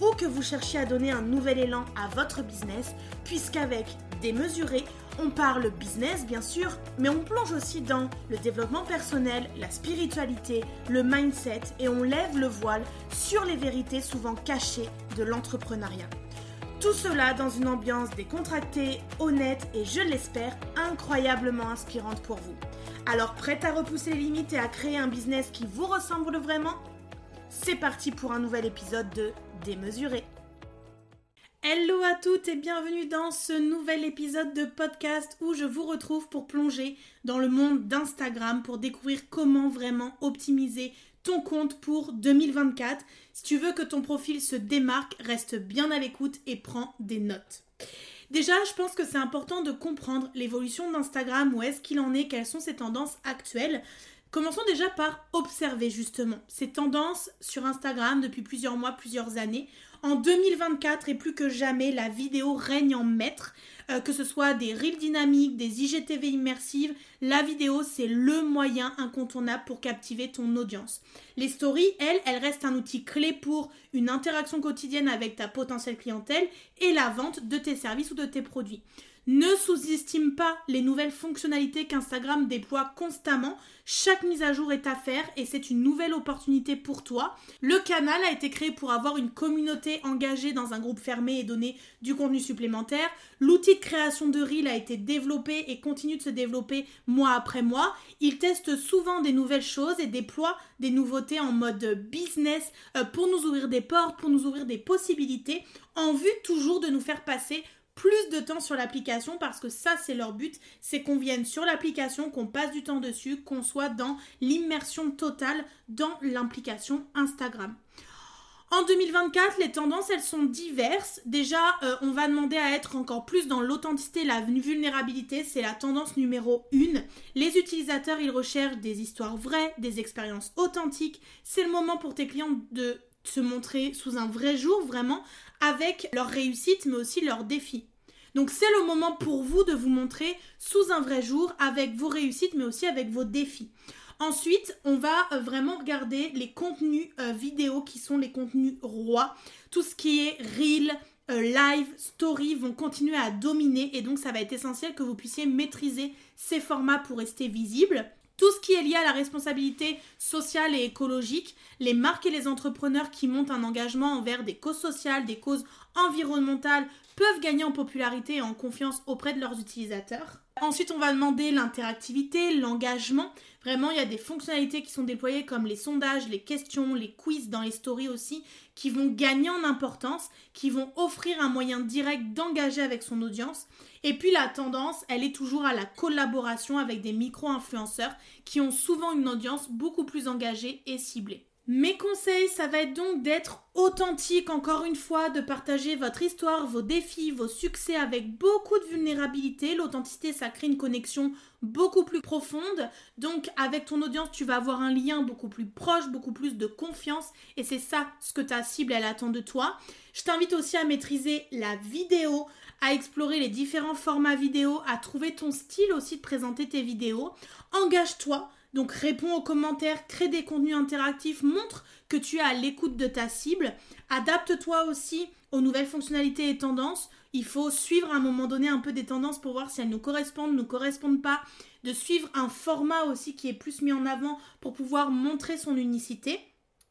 ou que vous cherchiez à donner un nouvel élan à votre business, puisqu'avec Démesuré, on parle business bien sûr, mais on plonge aussi dans le développement personnel, la spiritualité, le mindset et on lève le voile sur les vérités souvent cachées de l'entrepreneuriat. Tout cela dans une ambiance décontractée, honnête et je l'espère incroyablement inspirante pour vous. Alors prête à repousser les limites et à créer un business qui vous ressemble vraiment? C'est parti pour un nouvel épisode de Démesuré. Hello à toutes et bienvenue dans ce nouvel épisode de podcast où je vous retrouve pour plonger dans le monde d'Instagram pour découvrir comment vraiment optimiser ton compte pour 2024. Si tu veux que ton profil se démarque, reste bien à l'écoute et prends des notes. Déjà, je pense que c'est important de comprendre l'évolution d'Instagram, où est-ce qu'il en est, quelles sont ses tendances actuelles. Commençons déjà par observer justement ces tendances sur Instagram depuis plusieurs mois, plusieurs années. En 2024 et plus que jamais, la vidéo règne en maître. Euh, que ce soit des reels dynamiques, des IGTV immersives, la vidéo c'est le moyen incontournable pour captiver ton audience. Les stories, elles, elles restent un outil clé pour une interaction quotidienne avec ta potentielle clientèle et la vente de tes services ou de tes produits. Ne sous-estime pas les nouvelles fonctionnalités qu'Instagram déploie constamment. Chaque mise à jour est à faire et c'est une nouvelle opportunité pour toi. Le canal a été créé pour avoir une communauté engagée dans un groupe fermé et donner du contenu supplémentaire. L'outil de création de Reel a été développé et continue de se développer mois après mois. Il teste souvent des nouvelles choses et déploie des nouveautés en mode business euh, pour nous ouvrir des portes, pour nous ouvrir des possibilités en vue toujours de nous faire passer plus de temps sur l'application parce que ça c'est leur but, c'est qu'on vienne sur l'application, qu'on passe du temps dessus, qu'on soit dans l'immersion totale dans l'implication Instagram. En 2024, les tendances, elles sont diverses. Déjà, euh, on va demander à être encore plus dans l'authenticité, la vulnérabilité. C'est la tendance numéro 1. Les utilisateurs, ils recherchent des histoires vraies, des expériences authentiques. C'est le moment pour tes clients de se montrer sous un vrai jour, vraiment, avec leurs réussites, mais aussi leurs défis. Donc c'est le moment pour vous de vous montrer sous un vrai jour avec vos réussites, mais aussi avec vos défis. Ensuite, on va euh, vraiment regarder les contenus euh, vidéo qui sont les contenus rois. Tout ce qui est reel, euh, live, story vont continuer à dominer et donc ça va être essentiel que vous puissiez maîtriser ces formats pour rester visible. Tout ce qui est lié à la responsabilité sociale et écologique, les marques et les entrepreneurs qui montent un engagement envers des causes sociales, des causes environnementales peuvent gagner en popularité et en confiance auprès de leurs utilisateurs. Ensuite, on va demander l'interactivité, l'engagement. Vraiment, il y a des fonctionnalités qui sont déployées comme les sondages, les questions, les quiz dans les stories aussi, qui vont gagner en importance, qui vont offrir un moyen direct d'engager avec son audience. Et puis la tendance, elle est toujours à la collaboration avec des micro-influenceurs qui ont souvent une audience beaucoup plus engagée et ciblée. Mes conseils, ça va être donc d'être authentique encore une fois, de partager votre histoire, vos défis, vos succès avec beaucoup de vulnérabilité. L'authenticité, ça crée une connexion beaucoup plus profonde. Donc avec ton audience, tu vas avoir un lien beaucoup plus proche, beaucoup plus de confiance et c'est ça ce que ta cible elle attend de toi. Je t'invite aussi à maîtriser la vidéo, à explorer les différents formats vidéo, à trouver ton style aussi de présenter tes vidéos. Engage-toi donc réponds aux commentaires, crée des contenus interactifs, montre que tu es à l'écoute de ta cible. Adapte-toi aussi aux nouvelles fonctionnalités et tendances. Il faut suivre à un moment donné un peu des tendances pour voir si elles nous correspondent, nous correspondent pas. De suivre un format aussi qui est plus mis en avant pour pouvoir montrer son unicité.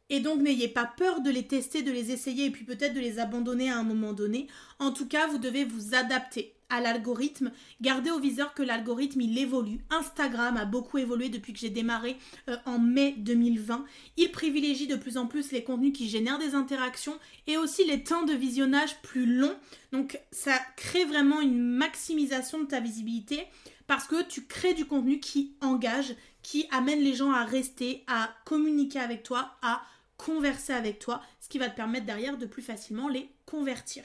Et donc n'ayez pas peur de les tester, de les essayer et puis peut-être de les abandonner à un moment donné. En tout cas, vous devez vous adapter à l'algorithme. Gardez au viseur que l'algorithme, il évolue. Instagram a beaucoup évolué depuis que j'ai démarré euh, en mai 2020. Il privilégie de plus en plus les contenus qui génèrent des interactions et aussi les temps de visionnage plus longs. Donc ça crée vraiment une maximisation de ta visibilité parce que tu crées du contenu qui engage, qui amène les gens à rester, à communiquer avec toi, à converser avec toi, ce qui va te permettre derrière de plus facilement les convertir.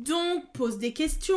Donc, pose des questions,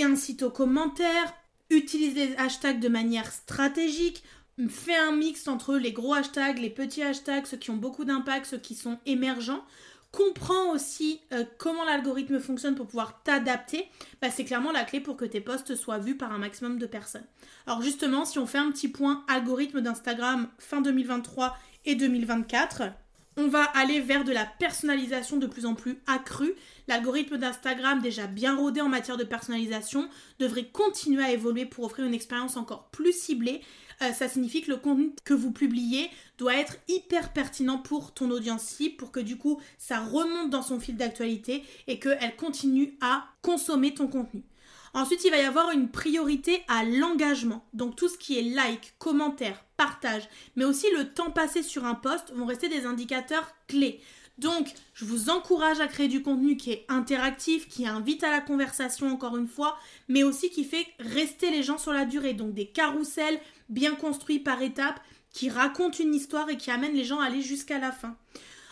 incite aux commentaires, utilise les hashtags de manière stratégique, fais un mix entre les gros hashtags, les petits hashtags, ceux qui ont beaucoup d'impact, ceux qui sont émergents. Comprends aussi euh, comment l'algorithme fonctionne pour pouvoir t'adapter. Bah, c'est clairement la clé pour que tes posts soient vus par un maximum de personnes. Alors justement, si on fait un petit point algorithme d'Instagram fin 2023 et 2024, on va aller vers de la personnalisation de plus en plus accrue. L'algorithme d'Instagram, déjà bien rodé en matière de personnalisation, devrait continuer à évoluer pour offrir une expérience encore plus ciblée. Euh, ça signifie que le contenu que vous publiez doit être hyper pertinent pour ton audience cible, pour que du coup ça remonte dans son fil d'actualité et qu'elle continue à consommer ton contenu. Ensuite, il va y avoir une priorité à l'engagement. Donc tout ce qui est like, commentaire, partage, mais aussi le temps passé sur un post vont rester des indicateurs clés. Donc, je vous encourage à créer du contenu qui est interactif, qui invite à la conversation encore une fois, mais aussi qui fait rester les gens sur la durée. Donc des carousels bien construits par étapes qui racontent une histoire et qui amènent les gens à aller jusqu'à la fin.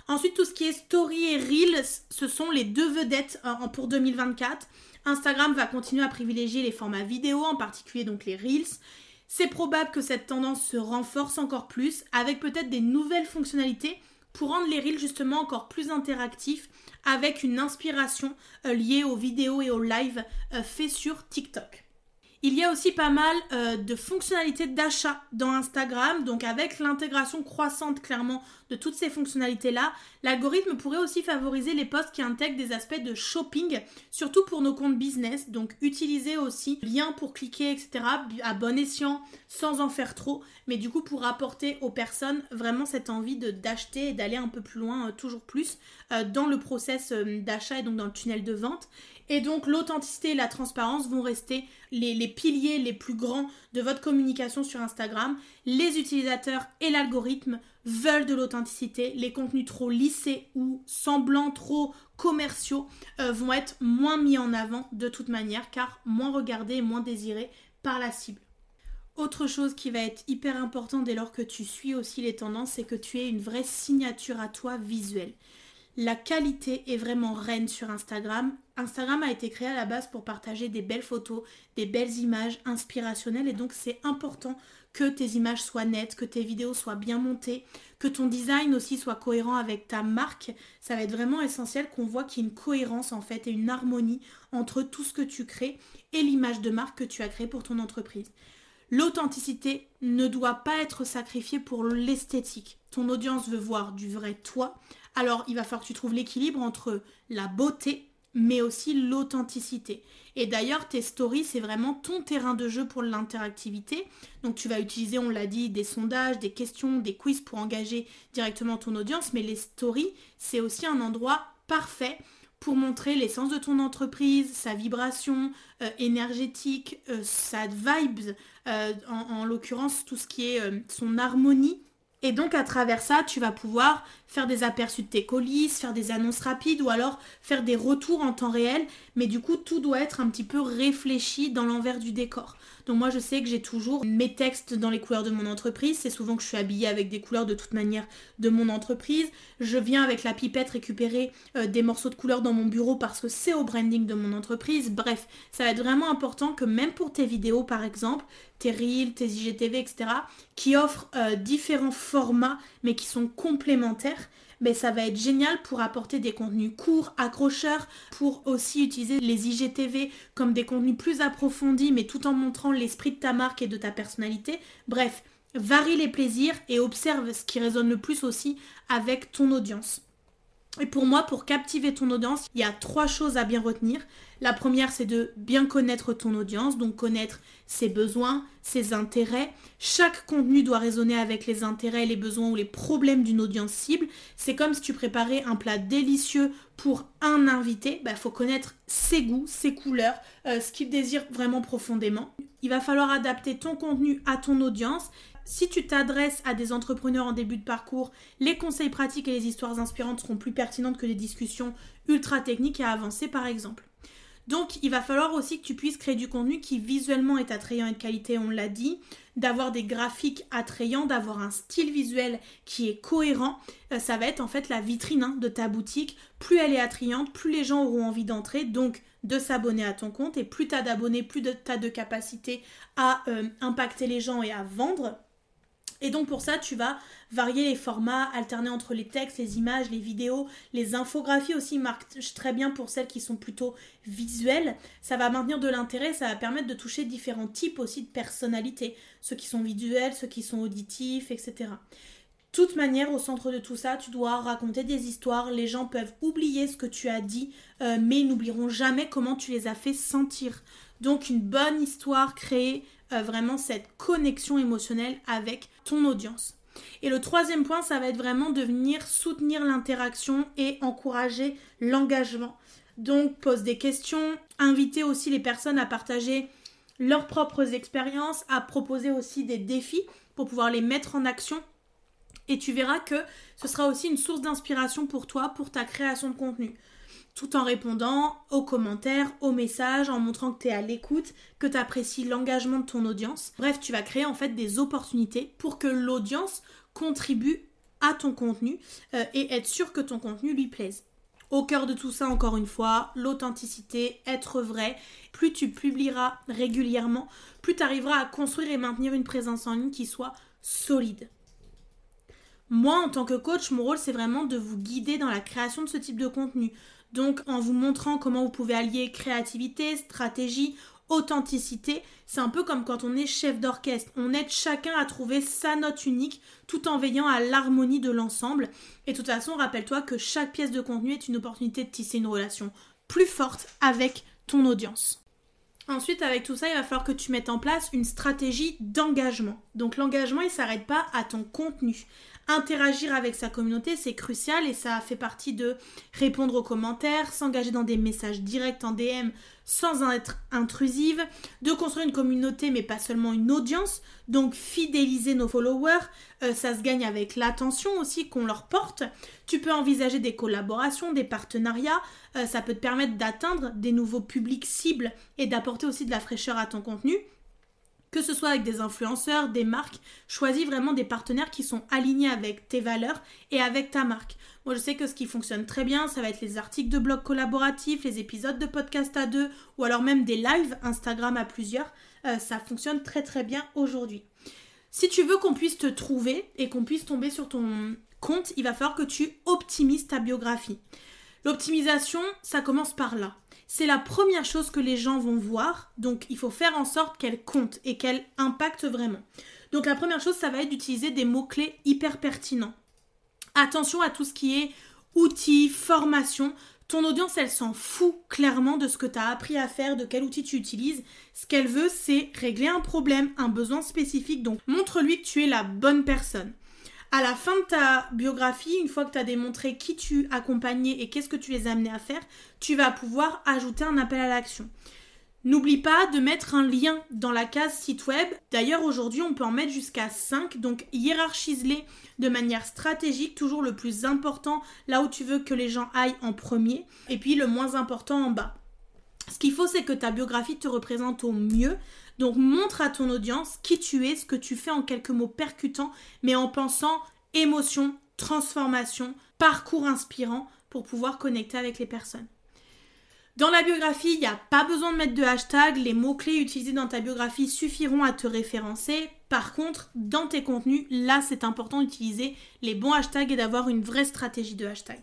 Ensuite, tout ce qui est story et reels, ce sont les deux vedettes euh, pour 2024. Instagram va continuer à privilégier les formats vidéo, en particulier donc les Reels. C'est probable que cette tendance se renforce encore plus avec peut-être des nouvelles fonctionnalités pour rendre les Reels justement encore plus interactifs avec une inspiration euh, liée aux vidéos et aux lives euh, faits sur TikTok. Il y a aussi pas mal de fonctionnalités d'achat dans Instagram, donc avec l'intégration croissante clairement de toutes ces fonctionnalités-là, l'algorithme pourrait aussi favoriser les posts qui intègrent des aspects de shopping, surtout pour nos comptes business, donc utiliser aussi lien pour cliquer, etc., à bon escient, sans en faire trop, mais du coup pour apporter aux personnes vraiment cette envie d'acheter et d'aller un peu plus loin, euh, toujours plus, euh, dans le process d'achat et donc dans le tunnel de vente. Et donc l'authenticité et la transparence vont rester les, piliers les plus grands de votre communication sur Instagram. Les utilisateurs et l'algorithme veulent de l'authenticité. Les contenus trop lissés ou semblants trop commerciaux euh, vont être moins mis en avant de toute manière car moins regardés et moins désirés par la cible. Autre chose qui va être hyper important dès lors que tu suis aussi les tendances, c'est que tu aies une vraie signature à toi visuelle. La qualité est vraiment reine sur Instagram. Instagram a été créé à la base pour partager des belles photos, des belles images inspirationnelles et donc c'est important que tes images soient nettes, que tes vidéos soient bien montées, que ton design aussi soit cohérent avec ta marque. Ça va être vraiment essentiel qu'on voit qu'il y ait une cohérence en fait et une harmonie entre tout ce que tu crées et l'image de marque que tu as créée pour ton entreprise. L'authenticité ne doit pas être sacrifiée pour l'esthétique. Ton audience veut voir du vrai toi alors il va falloir que tu trouves l'équilibre entre la beauté mais aussi l'authenticité. Et d'ailleurs, tes stories, c'est vraiment ton terrain de jeu pour l'interactivité. Donc tu vas utiliser, on l'a dit, des sondages, des questions, des quiz pour engager directement ton audience, mais les stories, c'est aussi un endroit parfait pour montrer l'essence de ton entreprise, sa vibration euh, énergétique, euh, sa vibes, euh, en, l'occurrence tout ce qui est son harmonie et donc à travers ça, tu vas pouvoir faire des aperçus de tes colis, faire des annonces rapides ou alors faire des retours en temps réel. Mais du coup, tout doit être un petit peu réfléchi dans l'envers du décor. Donc moi, je sais que j'ai toujours mes textes dans les couleurs de mon entreprise. C'est souvent que je suis habillée avec des couleurs de toute manière de mon entreprise. Je viens avec la pipette récupérer euh, des morceaux de couleurs dans mon bureau parce que c'est au branding de mon entreprise. Bref, ça va être vraiment important que même pour tes vidéos par exemple, tes Reels, tes IGTV, etc., qui offrent euh, différents formats mais qui sont complémentaires, mais ça va être génial pour apporter des contenus courts, accrocheurs, pour aussi utiliser les IGTV comme des contenus plus approfondis, mais tout en montrant l'esprit de ta marque et de ta personnalité. Bref, varie les plaisirs et observe ce qui résonne le plus aussi avec ton audience. Et pour moi, pour captiver ton audience, il y a trois choses à bien retenir. La première, c'est de bien connaître ton audience, donc connaître ses besoins, ses intérêts. Chaque contenu doit résonner avec les intérêts, les besoins ou les problèmes d'une audience cible. C'est comme si tu préparais un plat délicieux pour un invité. Il bah, faut connaître ses goûts, ses couleurs, euh, ce qu'il désire vraiment profondément. Il va falloir adapter ton contenu à ton audience si tu t'adresses à des entrepreneurs en début de parcours, les conseils pratiques et les histoires inspirantes seront plus pertinentes que les discussions ultra techniques et avancées par exemple. Donc il va falloir aussi que tu puisses créer du contenu qui visuellement est attrayant et de qualité, on l'a dit, d'avoir des graphiques attrayants, d'avoir un style visuel qui est cohérent. Euh, ça va être en fait la vitrine hein, de ta boutique. Plus elle est attrayante, plus les gens auront envie d'entrer, donc de s'abonner à ton compte. Et plus tu as d'abonnés, plus tu as de capacité à euh, impacter les gens et à vendre. Et donc pour ça, tu vas varier les formats, alterner entre les textes, les images, les vidéos, les infographies aussi marquent très bien pour celles qui sont plutôt visuelles. Ça va maintenir de l'intérêt, ça va permettre de toucher différents types aussi de personnalités, ceux qui sont visuels, ceux qui sont auditifs, etc. Toute manière, au centre de tout ça, tu dois raconter des histoires. Les gens peuvent oublier ce que tu as dit, euh, mais ils n'oublieront jamais comment tu les as fait sentir. Donc une bonne histoire créée euh, vraiment cette connexion émotionnelle avec ton audience. Et le troisième point, ça va être vraiment de venir soutenir l'interaction et encourager l'engagement. Donc pose des questions, inviter aussi les personnes à partager leurs propres expériences, à proposer aussi des défis pour pouvoir les mettre en action. Et tu verras que ce sera aussi une source d'inspiration pour toi, pour ta création de contenu tout en répondant aux commentaires, aux messages, en montrant que tu es à l'écoute, que tu apprécies l'engagement de ton audience. Bref, tu vas créer en fait des opportunités pour que l'audience contribue à ton contenu euh, et être sûr que ton contenu lui plaise. Au cœur de tout ça, encore une fois, l'authenticité, être vrai. Plus tu publieras régulièrement, plus tu arriveras à construire et maintenir une présence en ligne qui soit solide. Moi, en tant que coach, mon rôle, c'est vraiment de vous guider dans la création de ce type de contenu, donc en vous montrant comment vous pouvez allier créativité, stratégie, authenticité, c'est un peu comme quand on est chef d'orchestre. On aide chacun à trouver sa note unique tout en veillant à l'harmonie de l'ensemble. Et de toute façon, rappelle-toi que chaque pièce de contenu est une opportunité de tisser une relation plus forte avec ton audience. Ensuite, avec tout ça, il va falloir que tu mettes en place une stratégie d'engagement. Donc l'engagement, il ne s'arrête pas à ton contenu. Interagir avec sa communauté, c'est crucial et ça fait partie de répondre aux commentaires, s'engager dans des messages directs en DM sans être intrusive, de construire une communauté mais pas seulement une audience, donc fidéliser nos followers, euh, ça se gagne avec l'attention aussi qu'on leur porte. Tu peux envisager des collaborations, des partenariats, euh, ça peut te permettre d'atteindre des nouveaux publics cibles et d'apporter aussi de la fraîcheur à ton contenu que ce soit avec des influenceurs, des marques, choisis vraiment des partenaires qui sont alignés avec tes valeurs et avec ta marque. Moi, je sais que ce qui fonctionne très bien, ça va être les articles de blog collaboratifs, les épisodes de podcast à deux, ou alors même des lives Instagram à plusieurs. Euh, ça fonctionne très très bien aujourd'hui. Si tu veux qu'on puisse te trouver et qu'on puisse tomber sur ton compte, il va falloir que tu optimises ta biographie. L'optimisation, ça commence par là c'est la première chose que les gens vont voir, donc il faut faire en sorte qu'elle compte et qu'elle impacte vraiment. Donc la première chose, ça va être d'utiliser des mots-clés hyper pertinents. Attention à tout ce qui est outils, formation. Ton audience, elle s'en fout clairement de ce que tu as appris à faire, de quel outil tu utilises. Ce qu'elle veut, c'est régler un problème, un besoin spécifique. Donc montre-lui que tu es la bonne personne à la fin de ta biographie, une fois que tu as démontré qui tu accompagnais et qu'est-ce que tu les as amenés à faire, tu vas pouvoir ajouter un appel à l'action. N'oublie pas de mettre un lien dans la case site web. D'ailleurs, aujourd'hui, on peut en mettre jusqu'à 5. Donc, hiérarchise-les de manière stratégique, toujours le plus important là où tu veux que les gens aillent en premier. Et puis, le moins important en bas. Ce qu'il faut, c'est que ta biographie te représente au mieux. Donc montre à ton audience qui tu es, ce que tu fais en quelques mots percutants, mais en pensant émotion, transformation, parcours inspirant pour pouvoir connecter avec les personnes. Dans la biographie, il n'y a pas besoin de mettre de hashtag, les mots-clés utilisés dans ta biographie suffiront à te référencer. Par contre, dans tes contenus, là c'est important d'utiliser les bons hashtags et d'avoir une vraie stratégie de hashtag.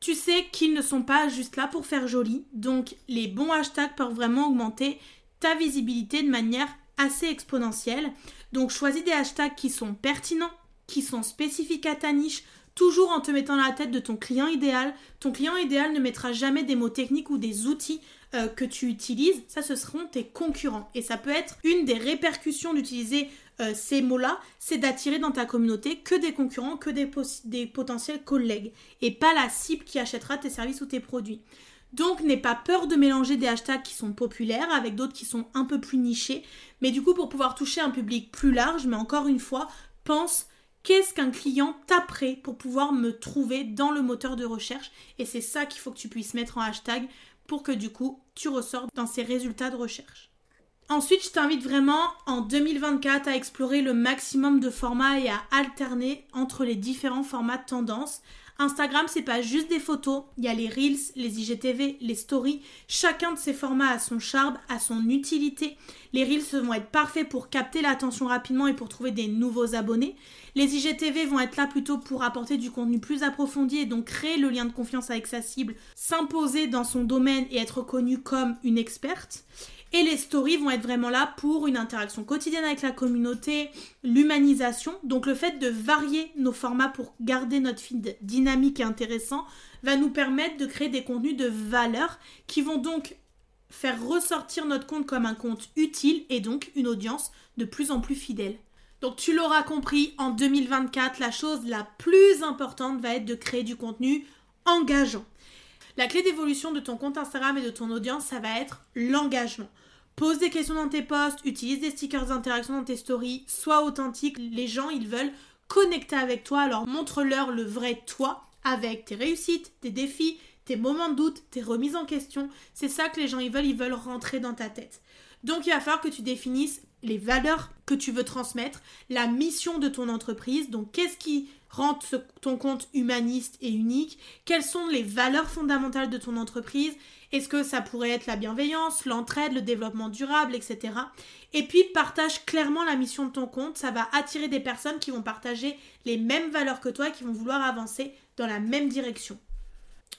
Tu sais qu'ils ne sont pas juste là pour faire joli, donc les bons hashtags peuvent vraiment augmenter ta visibilité de manière assez exponentielle. Donc choisis des hashtags qui sont pertinents, qui sont spécifiques à ta niche, toujours en te mettant dans la tête de ton client idéal. Ton client idéal ne mettra jamais des mots techniques ou des outils euh, que tu utilises. Ça, ce seront tes concurrents. Et ça peut être une des répercussions d'utiliser euh, ces mots-là, c'est d'attirer dans ta communauté que des concurrents, que des, des potentiels collègues. Et pas la cible qui achètera tes services ou tes produits. Donc n'aie pas peur de mélanger des hashtags qui sont populaires avec d'autres qui sont un peu plus nichés. Mais du coup, pour pouvoir toucher un public plus large, mais encore une fois, pense qu'est-ce qu'un client taperait pour pouvoir me trouver dans le moteur de recherche. Et c'est ça qu'il faut que tu puisses mettre en hashtag pour que du coup tu ressortes dans ces résultats de recherche. Ensuite, je t'invite vraiment en 2024 à explorer le maximum de formats et à alterner entre les différents formats de tendance Instagram, c'est pas juste des photos, il y a les Reels, les IGTV, les Stories. Chacun de ces formats a son charme, a son utilité. Les Reels vont être parfaits pour capter l'attention rapidement et pour trouver des nouveaux abonnés. Les IGTV vont être là plutôt pour apporter du contenu plus approfondi et donc créer le lien de confiance avec sa cible, s'imposer dans son domaine et être reconnue comme une experte. Et les stories vont être vraiment là pour une interaction quotidienne avec la communauté, l'humanisation. Donc le fait de varier nos formats pour garder notre feed dynamique et intéressant va nous permettre de créer des contenus de valeur qui vont donc faire ressortir notre compte comme un compte utile et donc une audience de plus en plus fidèle. Donc tu l'auras compris, en 2024, la chose la plus importante va être de créer du contenu engageant. La clé d'évolution de ton compte Instagram et de ton audience, ça va être l'engagement. Pose des questions dans tes posts, utilise des stickers d'interaction dans tes stories, sois authentique. Les gens, ils veulent connecter avec toi, alors montre-leur le vrai toi avec tes réussites, tes défis, tes moments de doute, tes remises en question. C'est ça que les gens ils veulent, ils veulent rentrer dans ta tête. Donc il va falloir que tu définisses les valeurs que tu veux transmettre, la mission de ton entreprise, donc qu'est-ce qui rend ton compte humaniste et unique, quelles sont les valeurs fondamentales de ton entreprise, est-ce que ça pourrait être la bienveillance, l'entraide, le développement durable, etc. Et puis partage clairement la mission de ton compte, ça va attirer des personnes qui vont partager les mêmes valeurs que toi, qui vont vouloir avancer dans la même direction.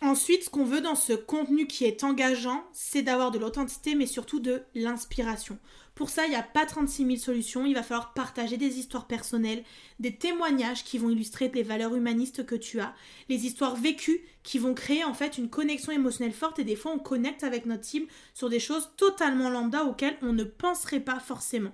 Ensuite, ce qu'on veut dans ce contenu qui est engageant, c'est d'avoir de l'authenticité, mais surtout de l'inspiration. Pour ça, il n'y a pas 36 000 solutions. Il va falloir partager des histoires personnelles, des témoignages qui vont illustrer les valeurs humanistes que tu as, les histoires vécues qui vont créer en fait une connexion émotionnelle forte et des fois on connecte avec notre cible sur des choses totalement lambda auxquelles on ne penserait pas forcément.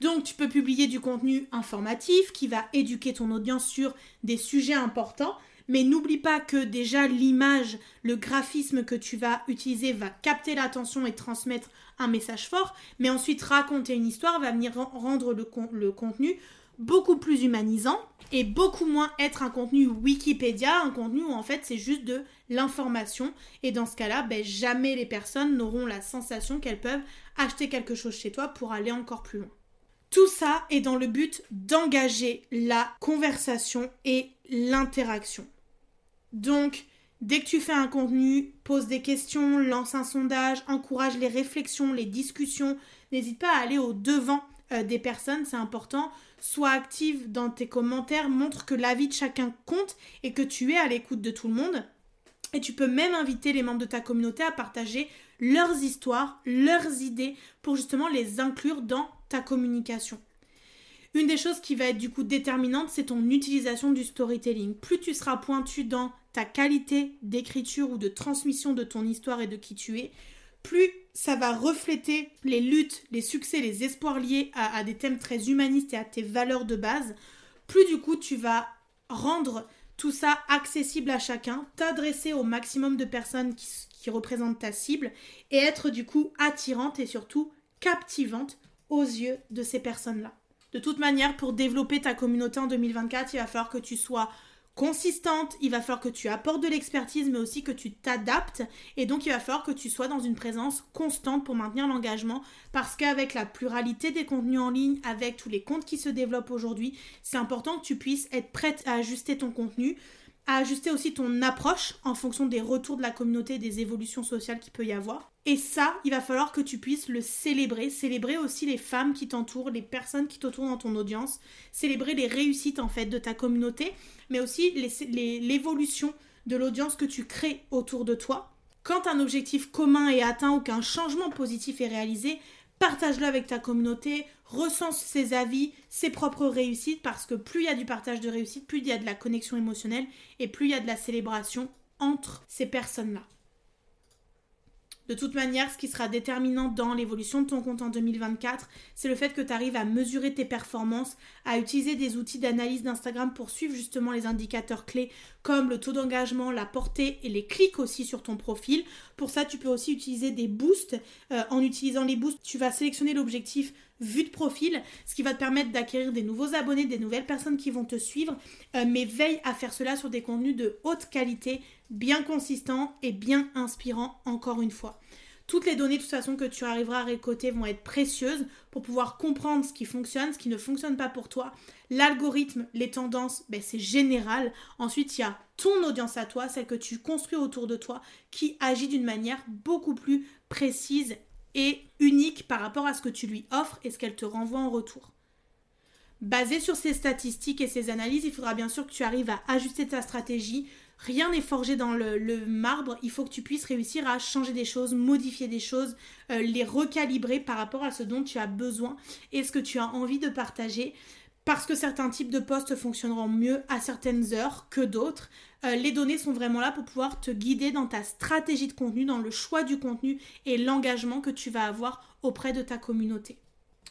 Donc tu peux publier du contenu informatif qui va éduquer ton audience sur des sujets importants mais n'oublie pas que déjà l'image, le graphisme que tu vas utiliser va capter l'attention et transmettre un message fort, mais ensuite raconter une histoire va venir rendre le, le contenu beaucoup plus humanisant et beaucoup moins être un contenu Wikipédia, un contenu où en fait c'est juste de l'information. Et dans ce cas-là, ben, jamais les personnes n'auront la sensation qu'elles peuvent acheter quelque chose chez toi pour aller encore plus loin. Tout ça est dans le but d'engager la conversation et l'interaction. Donc, dès que tu fais un contenu, pose des questions, lance un sondage, encourage les réflexions, les discussions. N'hésite pas à aller au devant euh, des personnes, c'est important. Sois active dans tes commentaires, montre que l'avis de chacun compte et que tu es à l'écoute de tout le monde. Et tu peux même inviter les membres de ta communauté à partager leurs histoires, leurs idées pour justement les inclure dans communication. Une des choses qui va être du coup déterminante, c'est ton utilisation du storytelling. Plus tu seras pointu dans ta qualité d'écriture ou de transmission de ton histoire et de qui tu es, plus ça va refléter les luttes, les succès, les espoirs liés à, des thèmes très humanistes et à tes valeurs de base, plus du coup tu vas rendre tout ça accessible à chacun, t'adresser au maximum de personnes qui représentent ta cible et être du coup attirante et surtout captivante aux yeux de ces personnes-là. De toute manière, pour développer ta communauté en 2024, il va falloir que tu sois consistante, il va falloir que tu apportes de l'expertise, mais aussi que tu t'adaptes. Et donc, il va falloir que tu sois dans une présence constante pour maintenir l'engagement. Parce qu'avec la pluralité des contenus en ligne, avec tous les comptes qui se développent aujourd'hui, c'est important que tu puisses être prête à ajuster ton contenu, à ajuster aussi ton approche en fonction des retours de la communauté, des évolutions sociales qu'il peut y avoir. Et ça, il va falloir que tu puisses le célébrer, célébrer aussi les femmes qui t'entourent, les personnes qui t'entourent dans ton audience, célébrer les réussites en fait de ta communauté, mais aussi l'évolution de l'audience que tu crées autour de toi. Quand un objectif commun est atteint ou qu'un changement positif est réalisé, partage-le avec ta communauté, recense ses avis, ses propres réussites, parce que plus il y a du partage de réussite, plus il y a de la connexion émotionnelle et plus il y a de la célébration entre ces personnes-là. De toute manière, ce qui sera déterminant dans l'évolution de ton compte en 2024, c'est le fait que tu arrives à mesurer tes performances, à utiliser des outils d'analyse d'Instagram pour suivre justement les indicateurs clés comme le taux d'engagement, la portée et les clics aussi sur ton profil. Pour ça, tu peux aussi utiliser des boosts. Euh, en utilisant les boosts, tu vas sélectionner l'objectif vue de profil, ce qui va te permettre d'acquérir des nouveaux abonnés, des nouvelles personnes qui vont te suivre, euh, mais veille à faire cela sur des contenus de haute qualité, bien consistants et bien inspirants encore une fois. Toutes les données de toute façon que tu arriveras à récolter vont être précieuses pour pouvoir comprendre ce qui fonctionne, ce qui ne fonctionne pas pour toi. L'algorithme, les tendances, ben c'est général. Ensuite, il y a ton audience à toi, celle que tu construis autour de toi, qui agit d'une manière beaucoup plus précise et unique par rapport à ce que tu lui offres et ce qu'elle te renvoie en retour. Basé sur ces statistiques et ces analyses, il faudra bien sûr que tu arrives à ajuster ta stratégie. Rien n'est forgé dans le, marbre. Il faut que tu puisses réussir à changer des choses, modifier des choses, euh, les recalibrer par rapport à ce dont tu as besoin et ce que tu as envie de partager parce que certains types de postes fonctionneront mieux à certaines heures que d'autres. Euh, les données sont vraiment là pour pouvoir te guider dans ta stratégie de contenu, dans le choix du contenu et l'engagement que tu vas avoir auprès de ta communauté.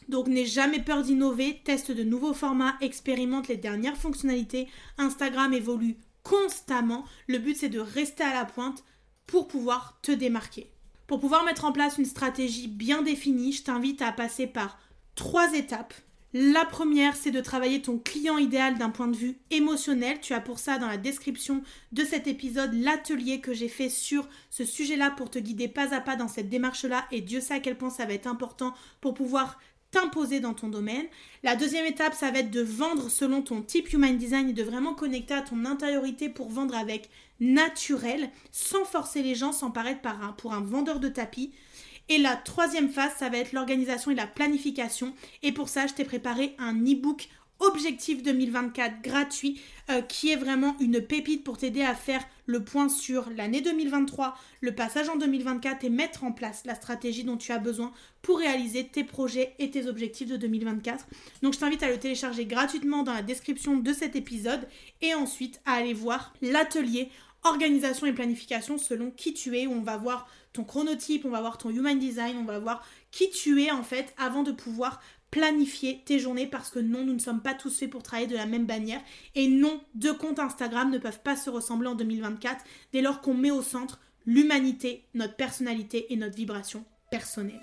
Donc n'aie jamais peur d'innover, teste de nouveaux formats, expérimente les dernières fonctionnalités. Instagram évolue constamment. Le but c'est de rester à la pointe pour pouvoir te démarquer. Pour pouvoir mettre en place une stratégie bien définie, je t'invite à passer par trois étapes la première, c'est de travailler ton client idéal d'un point de vue émotionnel. Tu as pour ça dans la description de cet épisode l'atelier que j'ai fait sur ce sujet-là pour te guider pas à pas dans cette démarche-là. Et Dieu sait à quel point ça va être important pour pouvoir t'imposer dans ton domaine. La deuxième étape, ça va être de vendre selon ton type Human Design et de vraiment connecter à ton intériorité pour vendre avec naturel, sans forcer les gens, sans paraître par pour un vendeur de tapis. Et la troisième phase, ça va être l'organisation et la planification. Et pour ça, je t'ai préparé un e-book Objectif 2024 gratuit euh, qui est vraiment une pépite pour t'aider à faire le point sur l'année 2023, le passage en 2024 et mettre en place la stratégie dont tu as besoin pour réaliser tes projets et tes objectifs de 2024. Donc je t'invite à le télécharger gratuitement dans la description de cet épisode et ensuite à aller voir l'atelier organisation et planification selon qui tu es, où on va voir ton chronotype, on va voir ton human design, on va voir qui tu es en fait avant de pouvoir planifier tes journées parce que non, nous ne sommes pas tous faits pour travailler de la même bannière et non, deux comptes Instagram ne peuvent pas se ressembler en 2024 dès lors qu'on met au centre l'humanité, notre personnalité et notre vibration personnelle.